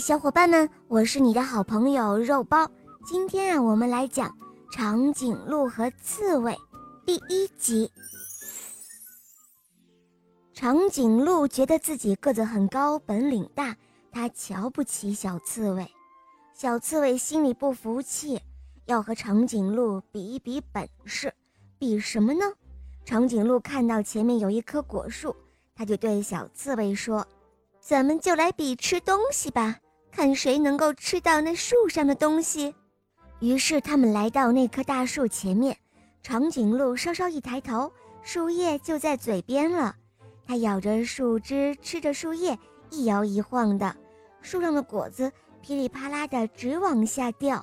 小伙伴们，我是你的好朋友肉包。今天啊，我们来讲长颈鹿和刺猬第一集。长颈鹿觉得自己个子很高，本领大，他瞧不起小刺猬。小刺猬心里不服气，要和长颈鹿比一比本事。比什么呢？长颈鹿看到前面有一棵果树，他就对小刺猬说。咱们就来比吃东西吧，看谁能够吃到那树上的东西。于是他们来到那棵大树前面，长颈鹿稍稍一抬头，树叶就在嘴边了。它咬着树枝，吃着树叶，一摇一晃的，树上的果子噼里啪啦的直往下掉。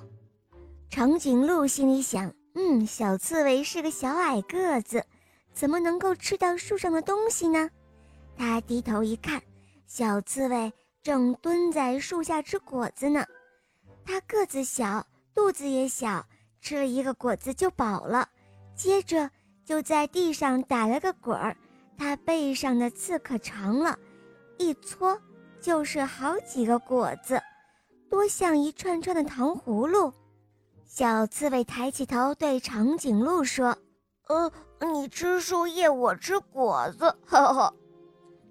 长颈鹿心里想：嗯，小刺猬是个小矮个子，怎么能够吃到树上的东西呢？它低头一看。小刺猬正蹲在树下吃果子呢，它个子小，肚子也小，吃了一个果子就饱了，接着就在地上打了个滚儿。它背上的刺可长了，一搓就是好几个果子，多像一串串的糖葫芦。小刺猬抬起头对长颈鹿说：“呃，你吃树叶，我吃果子，呵呵。”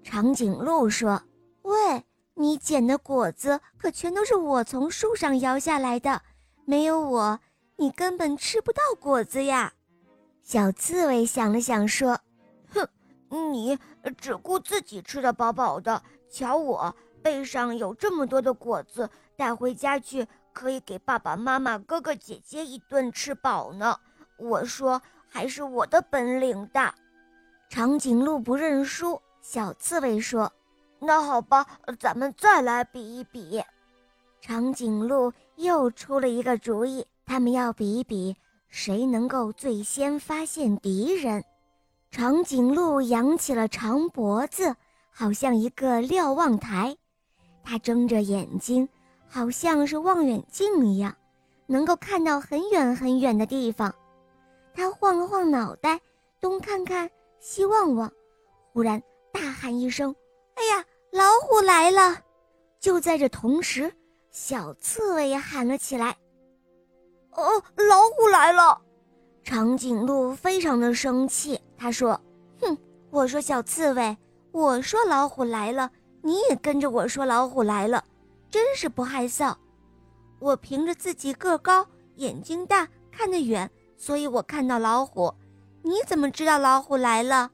长颈鹿说：“喂，你捡的果子可全都是我从树上摇下来的，没有我，你根本吃不到果子呀。”小刺猬想了想说：“哼，你只顾自己吃得饱饱的，瞧我背上有这么多的果子，带回家去可以给爸爸妈妈、哥哥姐姐一顿吃饱呢。我说，还是我的本领大。”长颈鹿不认输。小刺猬说：“那好吧，咱们再来比一比。”长颈鹿又出了一个主意，他们要比一比谁能够最先发现敌人。长颈鹿扬起了长脖子，好像一个瞭望台，它睁着眼睛，好像是望远镜一样，能够看到很远很远的地方。它晃了晃脑袋，东看看，西望望，忽然。大喊一声：“哎呀，老虎来了！”就在这同时，小刺猬也喊了起来：“哦，老虎来了！”长颈鹿非常的生气，他说：“哼，我说小刺猬，我说老虎来了，你也跟着我说老虎来了，真是不害臊！我凭着自己个高，眼睛大，看得远，所以我看到老虎。你怎么知道老虎来了？”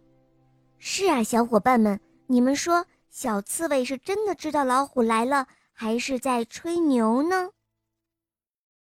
是啊，小伙伴们，你们说小刺猬是真的知道老虎来了，还是在吹牛呢？